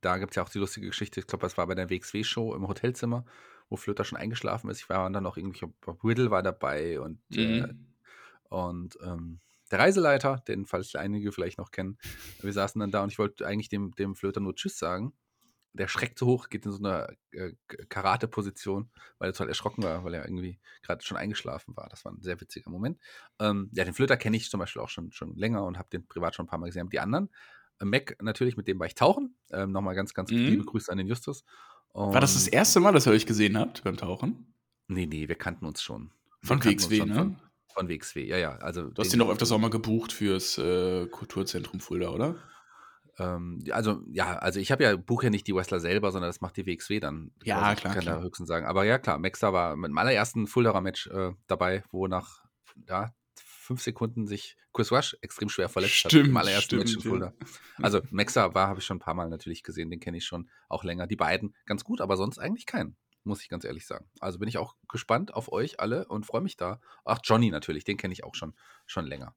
da gibt es ja auch die lustige Geschichte. Ich glaube, das war bei der WXW-Show im Hotelzimmer, wo Flöter schon eingeschlafen ist. Ich war dann noch irgendwie, Riddle war dabei und, mhm. äh, und ähm, der Reiseleiter, den falls einige vielleicht noch kennen. Wir saßen dann da und ich wollte eigentlich dem, dem Flöter nur Tschüss sagen. Der schreckt so hoch, geht in so eine äh, Karate-Position, weil er total erschrocken war, weil er irgendwie gerade schon eingeschlafen war. Das war ein sehr witziger Moment. Ähm, ja, den Flöter kenne ich zum Beispiel auch schon, schon länger und habe den privat schon ein paar Mal gesehen. Die anderen, äh, Mac natürlich, mit dem war ich tauchen. Ähm, Nochmal ganz, ganz mhm. liebe Grüße an den Justus. Und war das das erste Mal, dass ihr euch gesehen habt beim Tauchen? Nee, nee, wir kannten uns schon. Von WXW, ne? Von, von WXW, ja, ja. Also du hast ihn doch öfters auch mal gebucht fürs äh, Kulturzentrum Fulda, oder? Ähm, also, ja, also ich habe ja, buche ja nicht die Wrestler selber, sondern das macht die WXW dann. Ja, also, klar. Ich kann klar. da höchstens sagen. Aber ja, klar, Maxter war mit dem allerersten Fuldaer Match äh, dabei, wo nach ja, fünf Sekunden sich Chris Rush extrem schwer verletzt stimmt, hat. Im allerersten stimmt, Match in Fulda. Ja. Also Maxer war, habe ich schon ein paar Mal natürlich gesehen, den kenne ich schon auch länger. Die beiden ganz gut, aber sonst eigentlich keinen muss ich ganz ehrlich sagen. Also bin ich auch gespannt auf euch alle und freue mich da. Ach, Johnny natürlich, den kenne ich auch schon, schon länger.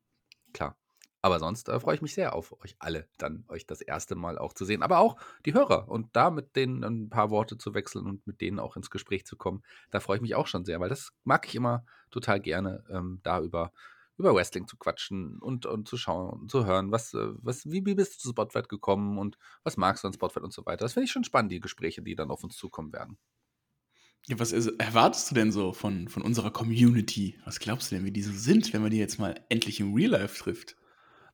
Klar. Aber sonst äh, freue ich mich sehr auf euch alle, dann euch das erste Mal auch zu sehen. Aber auch die Hörer und da mit denen ein paar Worte zu wechseln und mit denen auch ins Gespräch zu kommen. Da freue ich mich auch schon sehr, weil das mag ich immer total gerne, ähm, da über, über Wrestling zu quatschen und, und zu schauen und zu hören, was, äh, was, wie, wie bist du zu Spotlight gekommen und was magst du an Spotlight und so weiter. Das finde ich schon spannend, die Gespräche, die dann auf uns zukommen werden. Ja, was erwartest du denn so von, von unserer Community? Was glaubst du denn, wie die so sind, wenn man die jetzt mal endlich im Real Life trifft?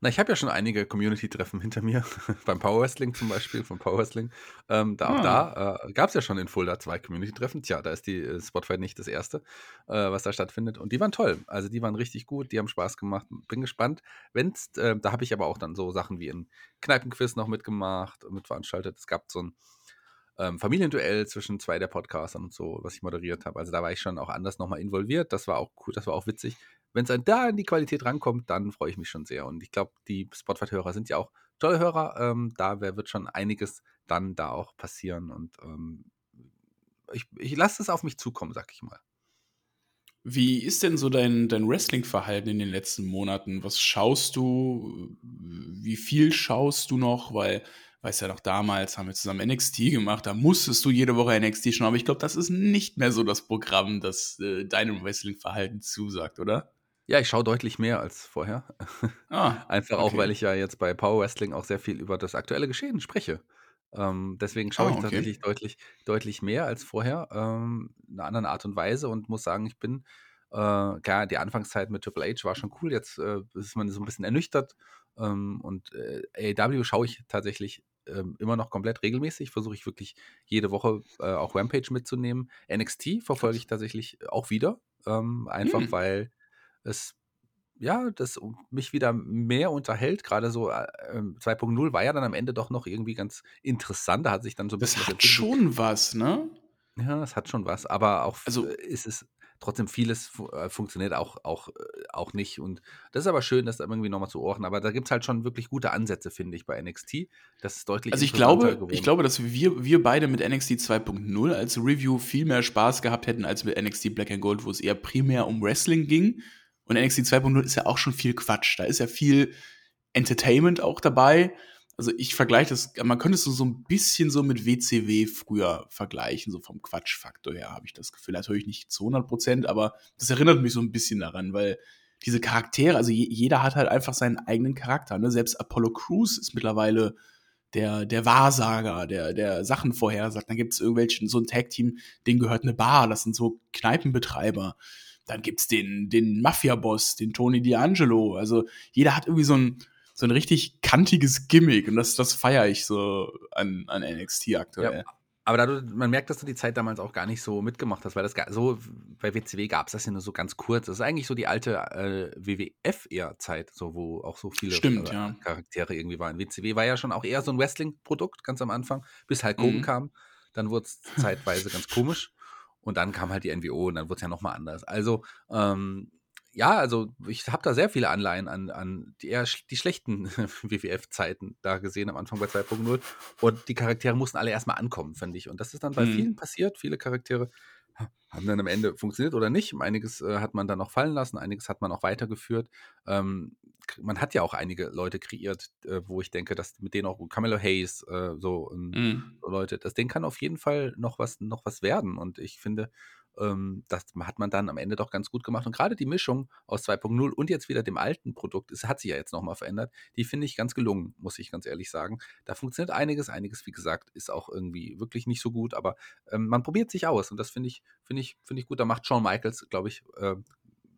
Na, ich habe ja schon einige Community-Treffen hinter mir, beim Power Wrestling zum Beispiel, vom Power Wrestling. Ähm, da, ah. Auch da äh, gab es ja schon in Fulda zwei Community-Treffen. Tja, da ist die äh, Spotify nicht das erste, äh, was da stattfindet. Und die waren toll. Also die waren richtig gut, die haben Spaß gemacht. Bin gespannt. Wenn's, äh, da habe ich aber auch dann so Sachen wie ein Kneipenquiz noch mitgemacht, mitveranstaltet. Es gab so ein ähm, Familienduell zwischen zwei der Podcastern und so, was ich moderiert habe. Also da war ich schon auch anders nochmal involviert. Das war auch cool, das war auch witzig. Wenn es da in die Qualität rankommt, dann freue ich mich schon sehr. Und ich glaube, die Spotify-Hörer sind ja auch tolle Hörer. Ähm, da wird schon einiges dann da auch passieren. Und ähm, ich, ich lasse es auf mich zukommen, sag ich mal. Wie ist denn so dein, dein Wrestling-Verhalten in den letzten Monaten? Was schaust du? Wie viel schaust du noch? Weil weiß ja noch, damals haben wir zusammen NXT gemacht, da musstest du jede Woche NXT schauen, aber ich glaube, das ist nicht mehr so das Programm, das äh, deinem Wrestling-Verhalten zusagt, oder? Ja, ich schaue deutlich mehr als vorher. Ah, Einfach auch, okay. weil ich ja jetzt bei Power Wrestling auch sehr viel über das aktuelle Geschehen spreche. Ähm, deswegen schaue Ah, ich okay. tatsächlich deutlich, deutlich mehr als vorher, ähm, in einer anderen Art und Weise und muss sagen, ich bin, äh, klar, die Anfangszeit mit Triple H war schon cool, jetzt äh, ist man so ein bisschen ernüchtert. Ähm, und äh, AEW schaue ich tatsächlich ähm, immer noch komplett regelmäßig, versuche ich wirklich jede Woche äh, auch Rampage mitzunehmen. NXT verfolge ich tatsächlich auch wieder, ähm, einfach Hm. weil es ja, das mich wieder mehr unterhält. Gerade so, äh, ähm, 2.0 war ja dann am Ende doch noch irgendwie ganz interessant. Da hat sich dann so 'n Das bisschen was hat schon was, ne? Ja, es hat schon was, aber auch Also ist es trotzdem vieles äh, funktioniert auch auch, äh, auch nicht und das ist aber schön, das irgendwie noch mal zu Ohren aber da gibt's halt schon wirklich gute Ansätze, finde ich, bei NXT. Das ist deutlich Also, ich glaube ich glaube, dass wir wir beide mit NXT 2.0 als Review viel mehr Spaß gehabt hätten als mit NXT Black and Gold, wo es eher primär um Wrestling ging. Und NXT 2.0 ist ja auch schon viel Quatsch. Da ist ja viel Entertainment auch dabei. Also, ich vergleiche das man könnte es so so 'n bisschen so mit WCW früher vergleichen, so vom Quatschfaktor her, habe ich das Gefühl. Natürlich nicht zu 100% aber das erinnert mich so 'n bisschen daran, weil diese Charaktere also, je jeder hat halt einfach seinen eigenen Charakter, ne? Selbst Apollo Crews ist mittlerweile der der Wahrsager, der der Sachen vorhersagt. Dann gibt's irgendwelchen so 'n Tag-Team, denen gehört 'ne Bar, das sind so Kneipenbetreiber. Dann gibt's den den Mafia-Boss, den Tony D'Angelo. Also, jeder hat irgendwie so 'n so 'n richtig kantiges Gimmick und das das feiere ich so an an NXT Ja, aktuell. aber da du man merkt, dass du die Zeit damals auch gar nicht so mitgemacht hast, weil das so bei WCW gab's das ja nur so ganz kurz. Das ist eigentlich so die alte, äh, WWF eher Zeit, so wo auch so viele, Stimmt, äh, ja. Charaktere irgendwie waren. WCW war ja schon auch eher so 'n Wrestling-Produkt ganz am Anfang, bis Hulk Hogan Mhm. kam. Dann wurd's zeitweise ganz komisch und dann kam halt die NWO und dann wurd's ja noch mal anders. Also, ähm, ja, also, ich habe da sehr viele Anleihen an an die eher die schlechten WWF-Zeiten da gesehen am Anfang bei 2.0 und die Charaktere mussten alle erst mal ankommen, finde ich. Und das ist dann bei Mhm. vielen passiert. Viele Charaktere ha haben dann am Ende funktioniert oder nicht. Einiges, äh, hat man dann auch fallen lassen, einiges hat man auch weitergeführt. Ähm, man hat ja auch einige Leute kreiert, äh, wo ich denke, dass mit denen auch Carmelo Hayes, äh, so, Mhm. so Leute aus denen kann auf jeden Fall noch was noch was werden. Und ich finde, das hat man dann am Ende doch ganz gut gemacht. Und grade die Mischung aus 2.0 und jetzt wieder dem alten Produkt, es hat sich ja jetzt noch mal verändert, die finde ich ganz gelungen, muss ich ganz ehrlich sagen. Da funktioniert einiges. Einiges, wie gesagt, ist auch irgendwie wirklich nicht so gut, aber, ähm, man probiert sich aus und das finde ich finde ich finde ich gut. Da macht Shawn Michaels, glaube ich, äh,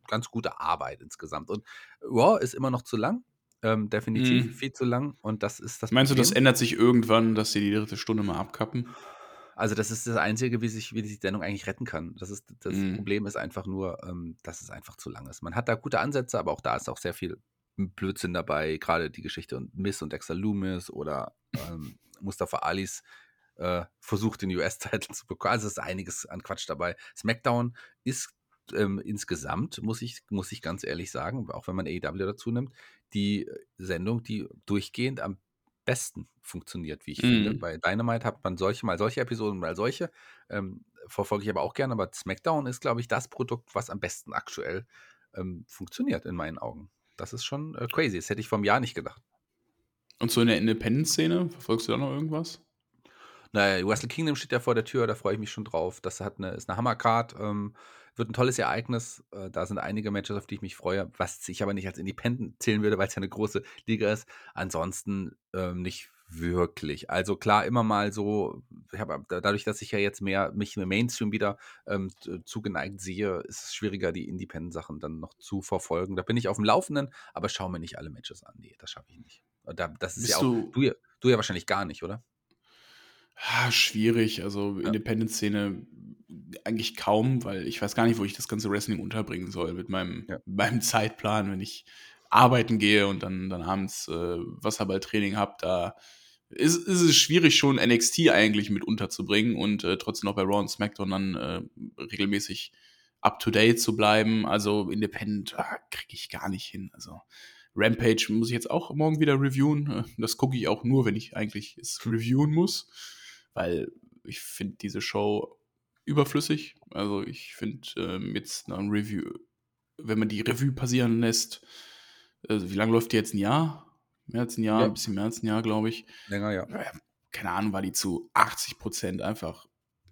ganz gute Arbeit insgesamt. Und Raw ist immer noch zu lang, ähm, definitiv Mhm. viel zu lang und das ist das Meinst du, das Problem. ändert sich irgendwann, dass sie die 3. Stunde mal abkappen? Also, das ist das Einzige, wie sich wie die Sendung eigentlich retten kann. Das ist das Mhm. Problem ist einfach nur, ähm, dass es einfach zu lang ist. Man hat da gute Ansätze, aber auch da ist auch sehr viel Blödsinn dabei. Grade die Geschichte und Miz und Dexter Lumis oder, ähm, Mustafa Alis, äh, Versuch, den US-Title zu bekommen. Also, es ist einiges an Quatsch dabei. SmackDown ist, ähm, insgesamt, muss ich muss ich ganz ehrlich sagen, auch wenn man AEW dazu nimmt, die Sendung, die durchgehend am besten funktioniert, wie ich finde. Mhm. Bei Dynamite hat man solche mal solche Episoden, mal solche. Ähm, verfolge ich aber auch gerne, aber SmackDown ist, glaube ich, das Produkt, was am besten aktuell, ähm, funktioniert in meinen Augen. Das ist schon, äh, crazy. Das hätte ich vor 'nem Jahr nicht gedacht. Und so in der Independent-Szene, verfolgst du da noch irgendwas? Na ja, Wrestle Kingdom steht ja vor der Tür, da freue ich mich schon drauf. Das hat 'ne ist 'ne Hammercard, ähm, wird 'n tolles Ereignis. Äh, da sind einige Matches, auf die ich mich freue, was ich aber nicht als Independent zählen würde, weil's ja 'ne große Liga ist. Ansonsten, ähm, nicht wirklich. Also, klar, immer mal so da dadurch, dass ich ja jetzt mehr mich im Mainstream wieder, ähm, zugeneigt sehe, ist es schwieriger, die Independent-Sachen dann noch zu verfolgen. Da bin ich aufm Laufenden, aber schaue mir nicht alle Matches an. Ne, das schaffe ich nicht. Da das ist Bist ja auch du du ja du ja wahrscheinlich gar nicht, oder? Ah, schwierig. Also, Ja. Independent-Szene eigentlich kaum, weil ich weiß gar nicht, wo ich das ganze Wrestling unterbringen soll mit meinem Ja. meinem Zeitplan, wenn ich arbeiten gehe und dann dann abends, äh, Wasserballtraining habe. Da ist ist es schwierig, schon NXT eigentlich mit unterzubringen und, äh, trotzdem noch bei Raw und SmackDown dann, äh, regelmäßig up to date zu bleiben. Also, Independent, ah, kriege ich gar nicht hin. Also, Rampage muss ich jetzt auch morgen wieder reviewen. Das gucke ich auch nur, wenn ich eigentlich es reviewen muss, weil ich finde diese Show überflüssig. Also, ich finde, ähm, jetzt nach 'm Review wenn man die Revue passieren lässt also, wie lang läuft die jetzt? 'N Jahr? Mehr als ein Jahr, Ja. ein bisschen mehr als ein Jahr, glaube ich. Länger, ja. Äh, Keine Ahnung, war die zu 80 Prozent einfach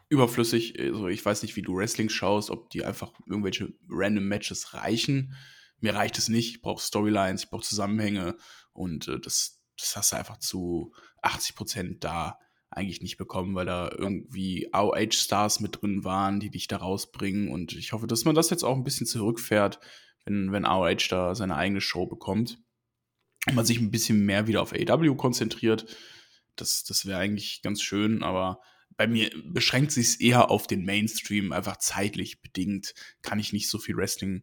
überflüssig. Also ich weiß nicht, wie du Wrestling schaust, ob die einfach irgendwelche random Matches reichen. Mir reicht es nicht. Ich brauche Storylines, ich brauche Zusammenhänge und äh, das, das hast du einfach zu 80 Prozent da eigentlich nicht bekommen, weil da irgendwie AOH-Stars mit drin waren, die dich da rausbringen. Und ich hoffe, dass man das jetzt auch ein bisschen zurückfährt, wenn, wenn AOH da seine eigene Show bekommt. Und man sich ein bisschen mehr wieder auf AEW konzentriert. Das, das wäre eigentlich ganz schön, aber bei mir beschränkt sich es eher auf den Mainstream, einfach zeitlich bedingt. Kann ich nicht so viel Wrestling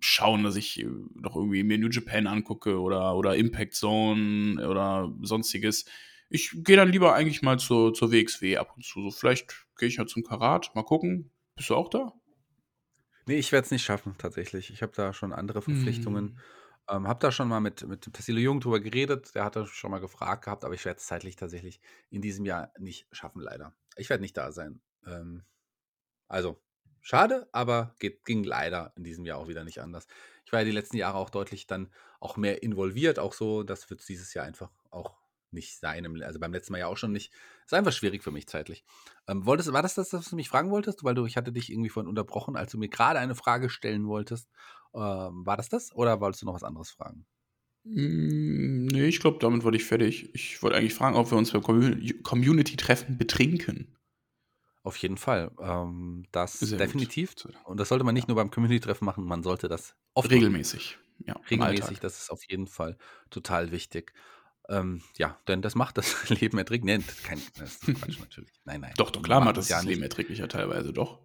schauen, dass ich äh, noch irgendwie mir New Japan angucke oder, oder Impact Zone oder sonstiges. Ich gehe dann lieber eigentlich mal zur, zur WXW ab und zu. So, vielleicht gehe ich ja zum Karat, mal gucken. Bist du auch da? Nee, ich werde es nicht schaffen, tatsächlich. Ich habe da schon andere Verpflichtungen. Ähm, habe da schon mal mit, mit Tassilo Jung drüber geredet. Der hat da schon mal gefragt gehabt, aber ich werde es zeitlich tatsächlich in diesem Jahr nicht schaffen, leider. Ich werde nicht da sein. Ähm, also, schade, aber geht, ging leider in diesem Jahr auch wieder nicht anders. Ich war ja die letzten Jahre auch deutlich dann auch mehr involviert, auch so. Das wird dieses Jahr einfach auch nicht sein. im- Also beim letzten Mal ja auch schon nicht. Ist einfach schwierig für mich zeitlich. Ähm, wolltest, war das das, was du mich fragen wolltest? Weil du, ich hatte dich irgendwie vorhin unterbrochen, als du mir gerade eine Frage stellen wolltest. Ähm, war das das oder wolltest du noch was anderes fragen? Mm, Nee, ich glaube, damit wurde ich fertig. Ich wollte eigentlich fragen, ob wir uns beim Commu- Community-Treffen betrinken. Auf jeden Fall. Ähm, das Sehr gut. definitiv. Und das sollte man nicht nur beim Community-Treffen machen, man sollte das oft. Regelmäßig. Ja, Regelmäßig, das ist auf jeden Fall total wichtig. Ähm, ja, denn das macht das Leben erträglich. Nee, kein das ist Quatsch natürlich. Nein, nein. Doch, doch, klar macht das ja das Leben erträglicher teilweise, doch.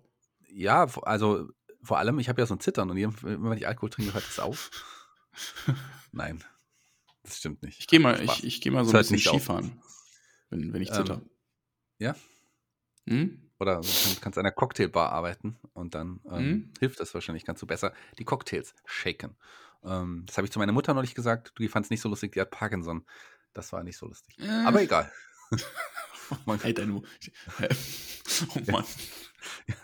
Ja, also vor allem, ich habe ja so ein Zittern und jedem- wenn ich Alkohol trinke, hört es auf. Nein, das stimmt nicht. Ich gehe mal, Spaß. ich, ich geh mal so ein bisschen. Skifahren, wenn, wenn ich Ähm, zitter. ja? Hm? Oder du kann- kannst an einer Cocktailbar arbeiten und dann ähm, Mhm. hilft das wahrscheinlich, kannst du besser die Cocktails shaken. Ähm, das habe ich zu meiner Mutter neulich gesagt. Du, die fand es nicht so lustig, die hat Parkinson. Das war nicht so lustig. Aber egal. Man- Halt deine Oh Mann.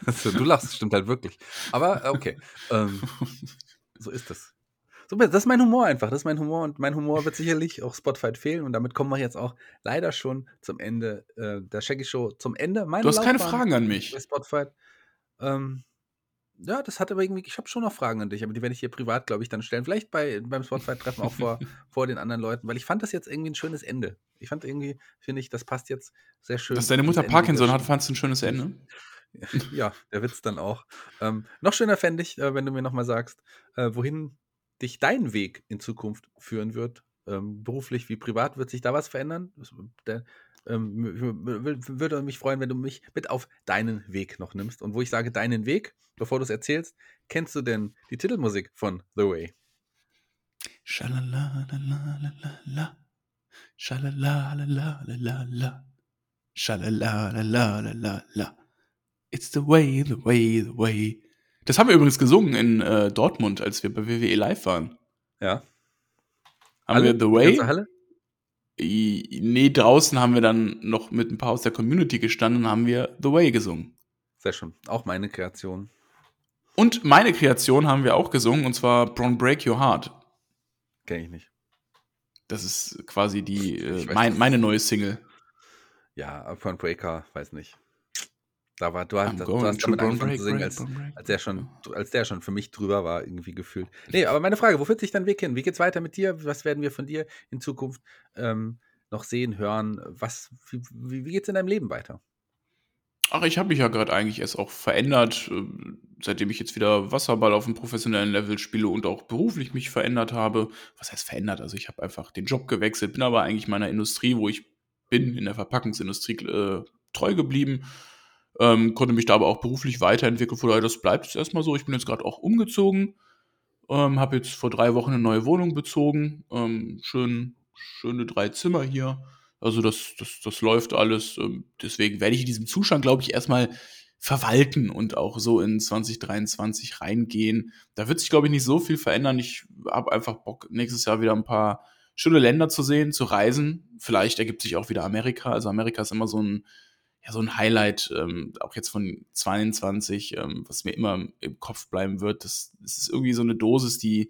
Also, du lachst, stimmt halt wirklich. Aber äh, okay. Ähm, so ist das. So, das ist mein Humor einfach. Das ist mein Humor und mein Humor wird sicherlich auch Spotify fehlen. Und damit kommen wir jetzt auch leider schon zum Ende äh, der Shaggy Show. Zum Ende meiner Du hast keine Laufbahn Fragen an mich. bei Spotify. Ähm, ja, das hat aber irgendwie, ich habe schon noch Fragen an dich, aber die werde ich dir privat, glaube ich, dann stellen. Vielleicht bei, beim Spotify-Treffen auch vor, vor den anderen Leuten, weil ich fand das jetzt irgendwie ein schönes Ende. Ich fand irgendwie, finde ich, das passt jetzt sehr schön. Dass deine Mutter Parkinson hat, fandst du ein schönes Ende? ja, der Witz dann auch. Ähm, noch schöner fände ich, äh, wenn du mir nochmal sagst, äh, wohin dich dein Weg in Zukunft führen wird. Ähm, beruflich wie privat wird sich da was verändern? Das, der, ähm, würde mich freuen, wenn du mich mit auf deinen Weg noch nimmst. Und wo ich sage deinen Weg, bevor du es erzählst, kennst du denn die Titelmusik von The Way? Schalalalalala. Schalalalalala. Schalalalalala. It's the way, the way, the way. Das haben wir übrigens gesungen in äh, Dortmund, als wir bei WWE live waren. Ja. Haben Halle? wir The Way? Nee, draußen haben wir dann noch mit ein paar aus der Community gestanden und haben wir The Way gesungen. Sehr schön. Auch meine Kreation. Und meine Kreation haben wir auch gesungen, und zwar Bron Break Your Heart. Kenne ich nicht. Das ist quasi die, äh, mein, meine neue Single. Ja, von Breaker, weiß nicht. Da war, du, hast, du hast damit angefangen zu singen, als, als, der schon, als der schon für mich drüber war, irgendwie gefühlt. Nee, aber meine Frage, wo führt sich dein Weg hin? Wie geht's weiter mit dir? Was werden wir von dir in Zukunft ähm, noch sehen, hören? Was, wie, wie, wie geht's in deinem Leben weiter? Ach, ich habe mich ja gerade eigentlich erst auch verändert, äh, seitdem ich jetzt wieder Wasserball auf einem professionellen Level spiele und auch beruflich mich verändert habe. Was heißt verändert? Also ich habe einfach den Job gewechselt, bin aber eigentlich meiner Industrie, wo ich bin, in der Verpackungsindustrie äh, treu geblieben. Ähm, konnte mich da aber auch beruflich weiterentwickeln. Von daher, das bleibt jetzt erstmal so. Ich bin jetzt gerade auch umgezogen. Ähm, habe jetzt vor drei Wochen eine neue Wohnung bezogen. Ähm, schön, schöne drei Zimmer hier. Also das, das, das läuft alles. Ähm, deswegen werde ich in diesem Zustand, glaube ich, erstmal verwalten und auch so in 2023 reingehen. Da wird sich, glaube ich, nicht so viel verändern. Ich habe einfach Bock, nächstes Jahr wieder ein paar schöne Länder zu sehen, zu reisen. Vielleicht ergibt sich auch wieder Amerika. Also Amerika ist immer so ein, ja, so ein Highlight, ähm, auch jetzt von 22, ähm, was mir immer im Kopf bleiben wird. Das, das ist irgendwie so eine Dosis, die,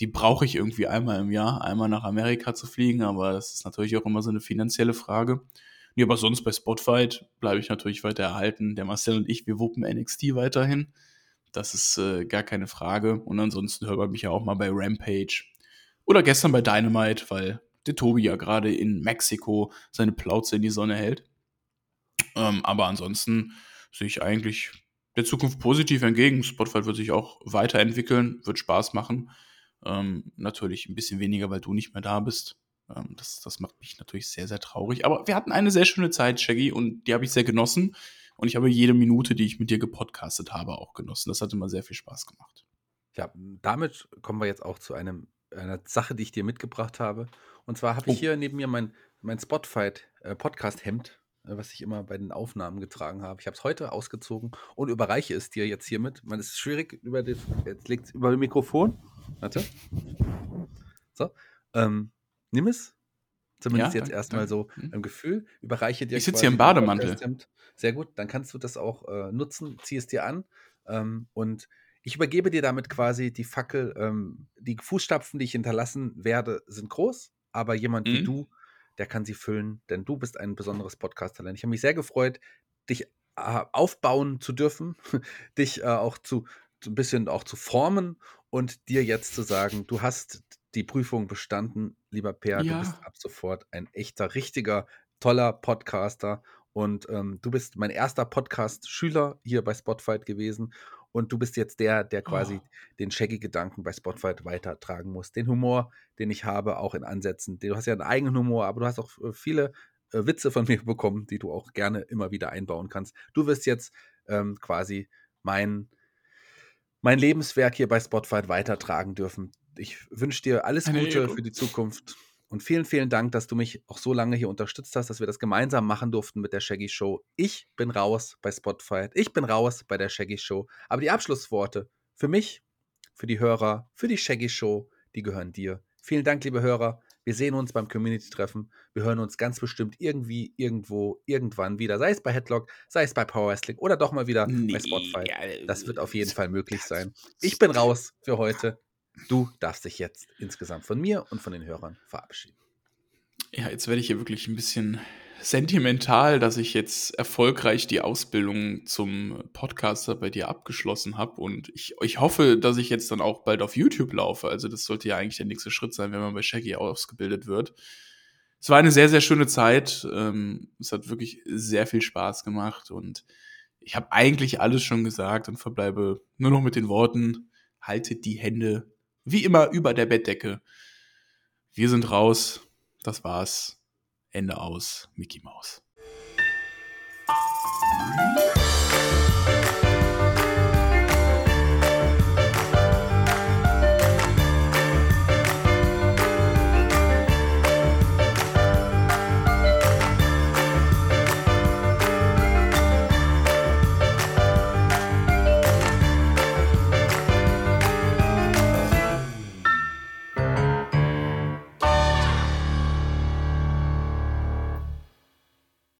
die brauche ich irgendwie einmal im Jahr, einmal nach Amerika zu fliegen, aber das ist natürlich auch immer so eine finanzielle Frage. Nee, aber sonst bei Spotfight bleibe ich natürlich weiter erhalten. Der Marcel und ich, wir wuppen NXT weiterhin. Das ist äh, gar keine Frage. Und ansonsten hört man mich ja auch mal bei Rampage. Oder gestern bei Dynamite, weil der Tobi ja gerade in Mexiko seine Plauze in die Sonne hält. Ähm, aber ansonsten sehe ich eigentlich der Zukunft positiv entgegen. Spotify wird sich auch weiterentwickeln, wird Spaß machen. Ähm, natürlich ein bisschen weniger, weil du nicht mehr da bist. Ähm, das, das macht mich natürlich sehr, sehr traurig. Aber wir hatten eine sehr schöne Zeit, Shaggy, und die habe ich sehr genossen. Und ich habe jede Minute, die ich mit dir gepodcastet habe, auch genossen. Das hat immer sehr viel Spaß gemacht. Ja, damit kommen wir jetzt auch zu einem, einer Sache, die ich dir mitgebracht habe. Und zwar habe ich oh. hier neben mir mein, mein Spotify-Podcast-Hemd äh, was ich immer bei den Aufnahmen getragen habe. Ich habe es heute ausgezogen und überreiche es dir jetzt hiermit. Man ist schwierig über das, jetzt liegt es über dem Mikrofon. Warte. So. Ähm, nimm es. Zumindest ja, jetzt erstmal so hm. im Gefühl. Überreiche dir. Ich sitze hier im Bademantel. Sehr gut, dann kannst du das auch äh, nutzen. Zieh es dir an. Ähm, und ich übergebe dir damit quasi die Fackel. Ähm, die Fußstapfen, die ich hinterlassen werde, sind groß, aber jemand mhm. wie du der kann sie füllen, denn du bist ein besonderes Podcast-Talent. Ich habe mich sehr gefreut, dich äh, aufbauen zu dürfen, dich äh, auch zu, ein bisschen auch zu formen und dir jetzt zu sagen, du hast die Prüfung bestanden, lieber Per, ja. du bist ab sofort ein echter, richtiger, toller Podcaster und ähm, du bist mein erster Podcast-Schüler hier bei Spotify gewesen und du bist jetzt der, der quasi oh. den Shaggy-Gedanken bei Spotify weitertragen muss. Den Humor, den ich habe, auch in Ansätzen. Du hast ja einen eigenen Humor, aber du hast auch äh, viele äh, Witze von mir bekommen, die du auch gerne immer wieder einbauen kannst. Du wirst jetzt ähm, quasi mein, mein Lebenswerk hier bei Spotify weitertragen dürfen. Ich wünsche dir alles Gute für die Zukunft. Und vielen, vielen Dank, dass du mich auch so lange hier unterstützt hast, dass wir das gemeinsam machen durften mit der Shaggy Show. Ich bin raus bei Spotify. Ich bin raus bei der Shaggy Show. Aber die Abschlussworte für mich, für die Hörer, für die Shaggy Show, die gehören dir. Vielen Dank, liebe Hörer. Wir sehen uns beim Community-Treffen. Wir hören uns ganz bestimmt irgendwie, irgendwo, irgendwann wieder. Sei es bei Headlock, sei es bei Power Wrestling oder doch mal wieder nee, bei Spotify. Das wird auf jeden Fall möglich sein. Ich bin raus für heute. Du darfst dich jetzt insgesamt von mir und von den Hörern verabschieden. Ja, jetzt werde ich hier wirklich ein bisschen sentimental, dass ich jetzt erfolgreich die Ausbildung zum Podcaster bei dir abgeschlossen habe. Und ich, ich hoffe, dass ich jetzt dann auch bald auf YouTube laufe. Also das sollte ja eigentlich der nächste Schritt sein, wenn man bei Shaggy ausgebildet wird. Es war eine sehr, sehr schöne Zeit. Ähm, es hat wirklich sehr viel Spaß gemacht und ich habe eigentlich alles schon gesagt und verbleibe nur noch mit den Worten, haltet die Hände wie immer über der Bettdecke. Wir sind raus. Das war's. Ende aus. Mickey Mouse.